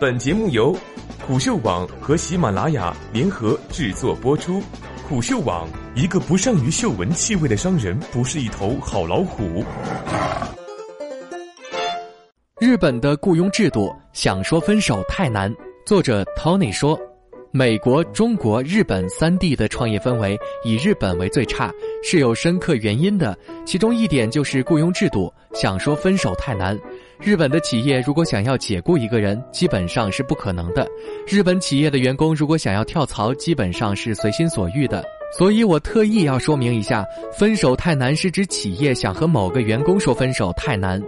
本节目由虎嗅网和喜马拉雅联合制作播出。虎嗅网：一个不善于嗅闻气味的商人，不是一头好老虎。日本的雇佣制度，想说分手太难。作者 Tony 说。美国、中国、日本三地的创业氛围以日本为最差，是有深刻原因的。其中一点就是雇佣制度，想说分手太难。日本的企业如果想要解雇一个人，基本上是不可能的。日本企业的员工如果想要跳槽，基本上是随心所欲的。所以我特意要说明一下，分手太难是指企业想和某个员工说分手太难。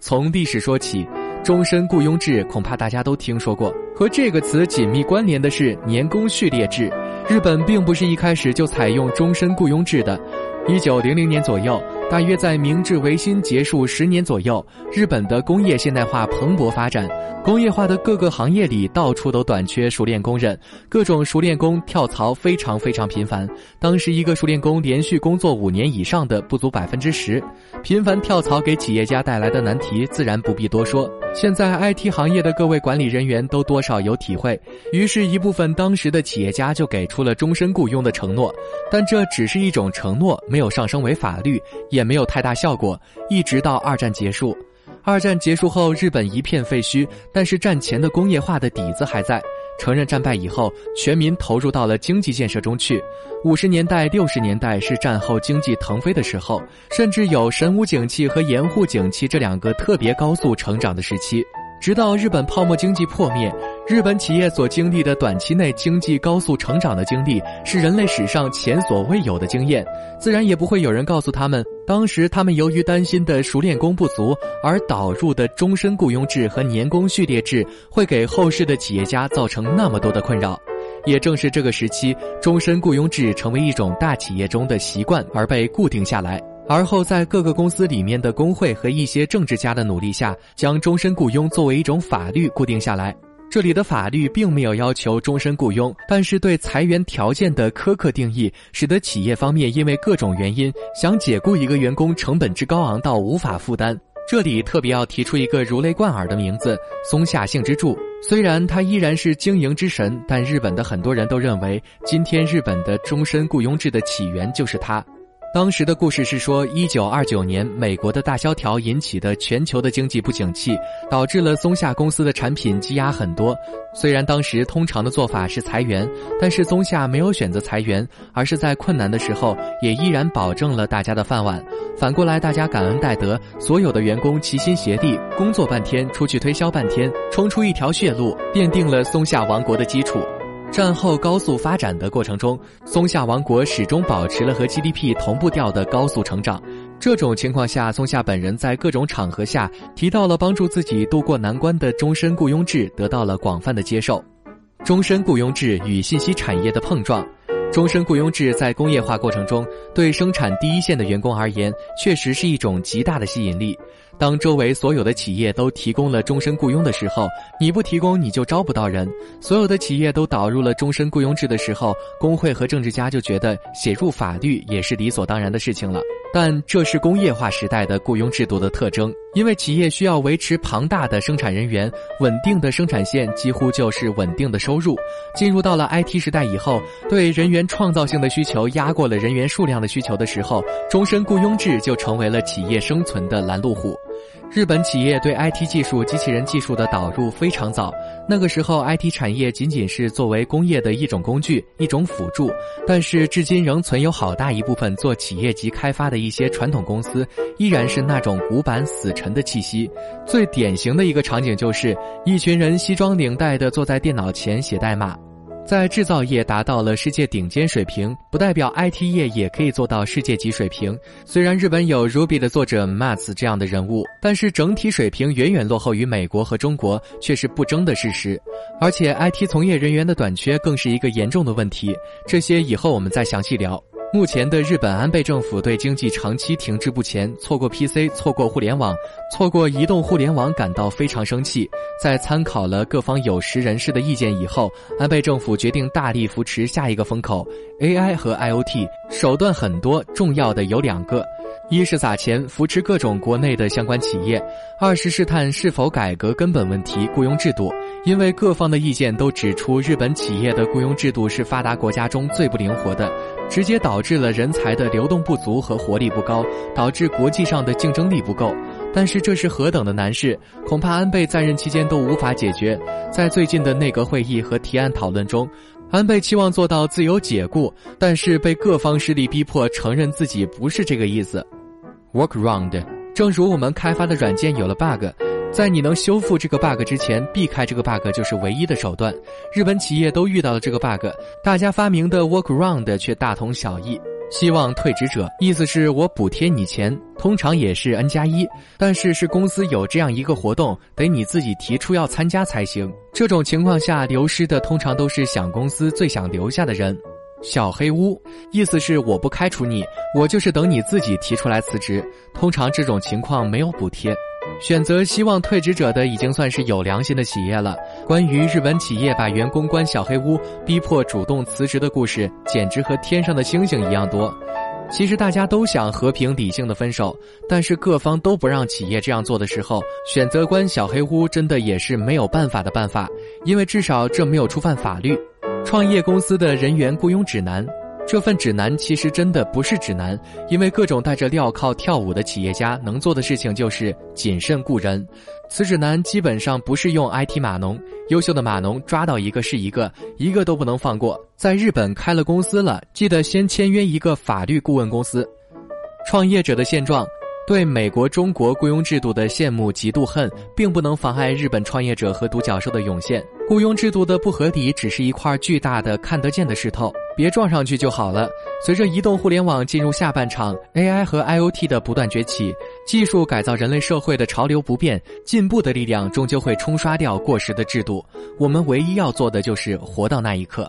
从历史说起。终身雇佣制恐怕大家都听说过，和这个词紧密关联的是年功序列制。日本并不是一开始就采用终身雇佣制的，一九零零年左右。大约在明治维新结束十年左右，日本的工业现代化蓬勃发展，工业化的各个行业里到处都短缺熟练工人，各种熟练工跳槽非常非常频繁。当时一个熟练工连续工作五年以上的不足百分之十，频繁跳槽给企业家带来的难题自然不必多说。现在 IT 行业的各位管理人员都多少有体会，于是，一部分当时的企业家就给出了终身雇佣的承诺，但这只是一种承诺，没有上升为法律，也没有太大效果。一直到二战结束，二战结束后，日本一片废墟，但是战前的工业化的底子还在。承认战败以后，全民投入到了经济建设中去。五十年代、六十年代是战后经济腾飞的时候，甚至有神武景气和盐户景气这两个特别高速成长的时期。直到日本泡沫经济破灭，日本企业所经历的短期内经济高速成长的经历，是人类史上前所未有的经验。自然也不会有人告诉他们，当时他们由于担心的熟练工不足而导入的终身雇佣制和年功序列制，会给后世的企业家造成那么多的困扰。也正是这个时期，终身雇佣制成为一种大企业中的习惯而被固定下来。而后，在各个公司里面的工会和一些政治家的努力下，将终身雇佣作为一种法律固定下来。这里的法律并没有要求终身雇佣，但是对裁员条件的苛刻定义，使得企业方面因为各种原因想解雇一个员工，成本之高昂到无法负担。这里特别要提出一个如雷贯耳的名字——松下幸之助。虽然他依然是经营之神，但日本的很多人都认为，今天日本的终身雇佣制的起源就是他。当时的故事是说，一九二九年美国的大萧条引起的全球的经济不景气，导致了松下公司的产品积压很多。虽然当时通常的做法是裁员，但是松下没有选择裁员，而是在困难的时候也依然保证了大家的饭碗。反过来，大家感恩戴德，所有的员工齐心协力工作半天，出去推销半天，冲出一条血路，奠定了松下王国的基础。战后高速发展的过程中，松下王国始终保持了和 GDP 同步调的高速成长。这种情况下，松下本人在各种场合下提到了帮助自己渡过难关的终身雇佣制，得到了广泛的接受。终身雇佣制与信息产业的碰撞。终身雇佣制在工业化过程中，对生产第一线的员工而言，确实是一种极大的吸引力。当周围所有的企业都提供了终身雇佣的时候，你不提供你就招不到人。所有的企业都导入了终身雇佣制的时候，工会和政治家就觉得写入法律也是理所当然的事情了。但这是工业化时代的雇佣制度的特征，因为企业需要维持庞大的生产人员，稳定的生产线几乎就是稳定的收入。进入到了 IT 时代以后，对人员创造性的需求压过了人员数量的需求的时候，终身雇佣制就成为了企业生存的拦路虎。日本企业对 IT 技术、机器人技术的导入非常早，那个时候 IT 产业仅仅是作为工业的一种工具、一种辅助。但是至今仍存有好大一部分做企业级开发的一些传统公司，依然是那种古板死沉的气息。最典型的一个场景就是一群人西装领带的坐在电脑前写代码。在制造业达到了世界顶尖水平，不代表 IT 业也可以做到世界级水平。虽然日本有 Ruby 的作者 Mats 这样的人物，但是整体水平远远落后于美国和中国，却是不争的事实。而且 IT 从业人员的短缺更是一个严重的问题。这些以后我们再详细聊。目前的日本安倍政府对经济长期停滞不前，错过 PC，错过互联网，错过移动互联网，感到非常生气。在参考了各方有识人士的意见以后，安倍政府决定大力扶持下一个风口 AI 和 IoT。手段很多，重要的有两个。一是撒钱扶持各种国内的相关企业，二是试探是否改革根本问题雇佣制度。因为各方的意见都指出，日本企业的雇佣制度是发达国家中最不灵活的，直接导致了人才的流动不足和活力不高，导致国际上的竞争力不够。但是这是何等的难事，恐怕安倍在任期间都无法解决。在最近的内阁会议和提案讨论中，安倍期望做到自由解雇，但是被各方势力逼迫承认自己不是这个意思。Workaround，正如我们开发的软件有了 bug。在你能修复这个 bug 之前，避开这个 bug 就是唯一的手段。日本企业都遇到了这个 bug，大家发明的 workaround 却大同小异。希望退职者，意思是我补贴你钱，通常也是 n 加一，但是是公司有这样一个活动，得你自己提出要参加才行。这种情况下，流失的通常都是想公司最想留下的人。小黑屋，意思是我不开除你，我就是等你自己提出来辞职。通常这种情况没有补贴。选择希望退职者的已经算是有良心的企业了。关于日本企业把员工关小黑屋、逼迫主动辞职的故事，简直和天上的星星一样多。其实大家都想和平理性的分手，但是各方都不让企业这样做的时候，选择关小黑屋真的也是没有办法的办法，因为至少这没有触犯法律。创业公司的人员雇佣指南。这份指南其实真的不是指南，因为各种带着镣铐跳舞的企业家能做的事情就是谨慎雇人。此指南基本上不是用 IT 码农，优秀的码农抓到一个是一个，一个都不能放过。在日本开了公司了，记得先签约一个法律顾问公司。创业者的现状。对美国、中国雇佣制度的羡慕、嫉妒、恨，并不能妨碍日本创业者和独角兽的涌现。雇佣制度的不合理，只是一块巨大的、看得见的石头，别撞上去就好了。随着移动互联网进入下半场，AI 和 IoT 的不断崛起，技术改造人类社会的潮流不变，进步的力量终究会冲刷掉过时的制度。我们唯一要做的就是活到那一刻。